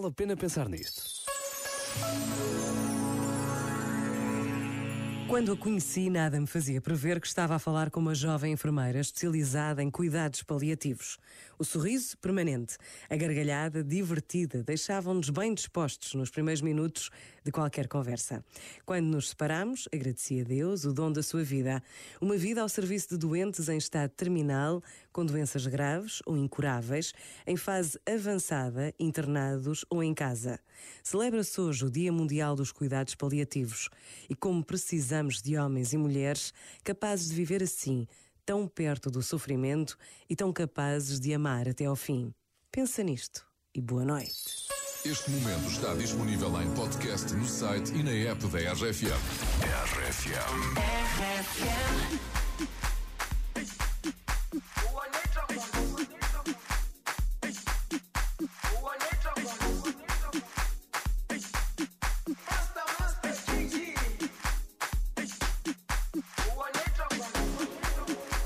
vale a pena pensar nisto. Quando a conheci, nada me fazia prever que estava a falar com uma jovem enfermeira especializada em cuidados paliativos. O sorriso permanente, a gargalhada divertida deixavam-nos bem dispostos nos primeiros minutos de qualquer conversa. Quando nos separamos, agradeci a Deus o dom da sua vida, uma vida ao serviço de doentes em estado terminal, com doenças graves ou incuráveis, em fase avançada, internados ou em casa. Celebra-se hoje o Dia Mundial dos Cuidados Paliativos e como precisamos de homens e mulheres capazes de viver assim, tão perto do sofrimento e tão capazes de amar até ao fim. Pensa nisto e boa noite. Este momento está disponível em podcast no site e na app da RFM. RFM.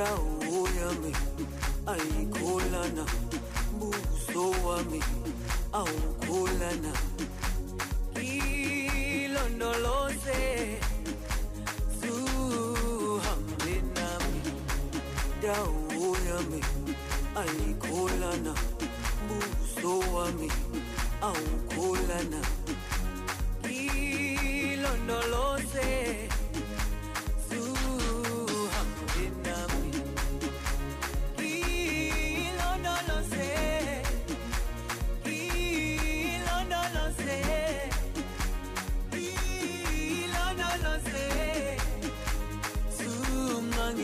dawo yami ayikholana buso wami awukholana ilondoloze zuhambe nami dawo yami ayikholana buso wami awukholana